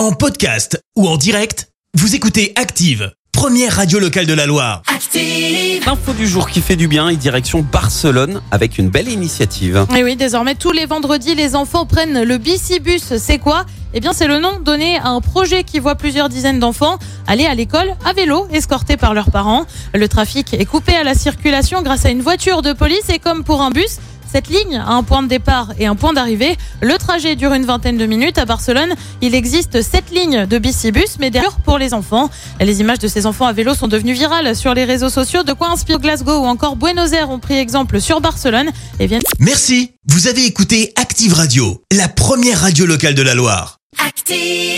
En podcast ou en direct, vous écoutez Active, première radio locale de la Loire. Active. L'info du jour qui fait du bien et direction Barcelone avec une belle initiative. Et oui, désormais, tous les vendredis, les enfants prennent le bicibus. C'est quoi? Eh bien, c'est le nom donné à un projet qui voit plusieurs dizaines d'enfants aller à l'école à vélo, escortés par leurs parents. Le trafic est coupé à la circulation grâce à une voiture de police et comme pour un bus, cette ligne a un point de départ et un point d'arrivée. Le trajet dure une vingtaine de minutes. À Barcelone, il existe sept lignes de bicibus, mais d'ailleurs pour les enfants. Les images de ces enfants à vélo sont devenues virales sur les réseaux sociaux. De quoi inspire Glasgow ou encore Buenos Aires ont pris exemple sur Barcelone et viennent Merci, vous avez écouté Active Radio, la première radio locale de la Loire. Active.